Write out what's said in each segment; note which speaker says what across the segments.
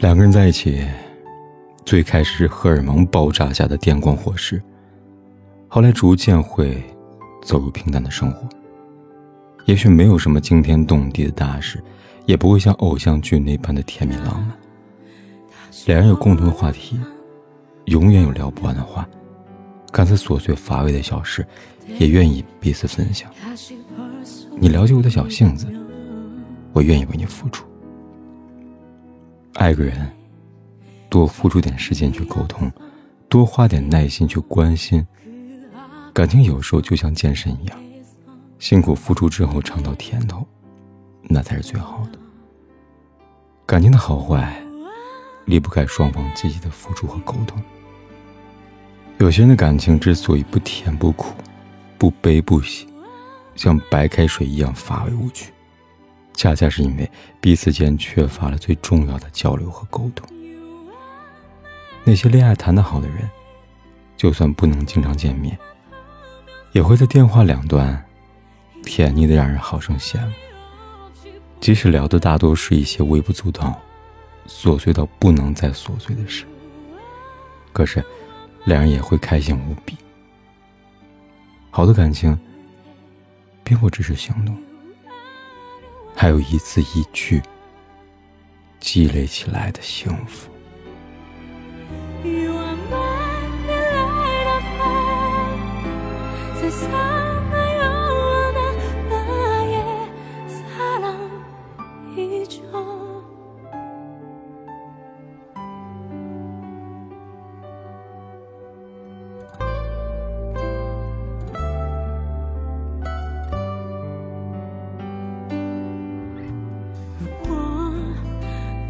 Speaker 1: 两个人在一起，最开始是荷尔蒙爆炸下的电光火石，后来逐渐会走入平淡的生活。也许没有什么惊天动地的大事，也不会像偶像剧那般的甜蜜浪漫。两人有共同的话题，永远有聊不完的话，看似琐碎乏味的小事，也愿意彼此分享。你了解我的小性子，我愿意为你付出。爱个人，多付出点时间去沟通，多花点耐心去关心。感情有时候就像健身一样，辛苦付出之后尝到甜头，那才是最好的。感情的好坏，离不开双方积极的付出和沟通。有些人的感情之所以不甜不苦，不悲不喜，像白开水一样乏味无趣。恰恰是因为彼此间缺乏了最重要的交流和沟通。那些恋爱谈得好的人，就算不能经常见面，也会在电话两端甜腻的让人好生羡慕。即使聊的大多是一些微不足道、琐碎到不能再琐碎的事，可是两人也会开心无比。好的感情，并不只是行动。还有一字一句积累起来的幸福。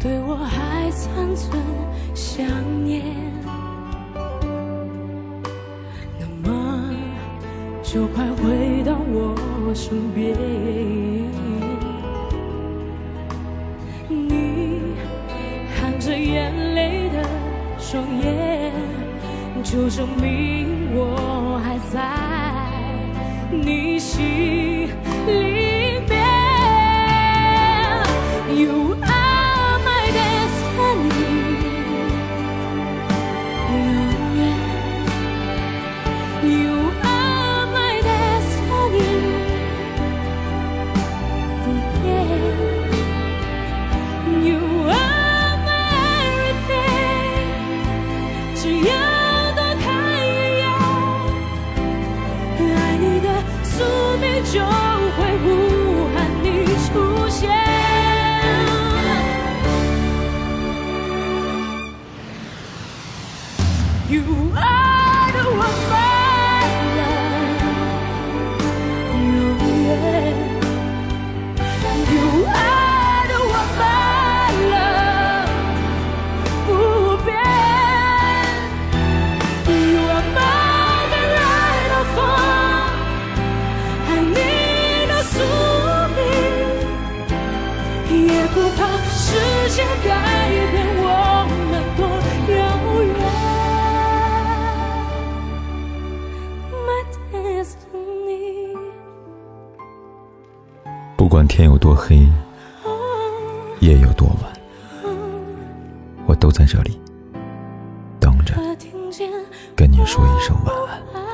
Speaker 2: 对我还残存想念，那么就快回到我身边。你含着眼泪的双眼，就证明我还在你心里。就会无憾你出现。You are the one 不怕世界改变我们多遥远。My destiny。
Speaker 1: 不管天有多黑，夜有多晚，我都在这里等着，跟你说一声晚安。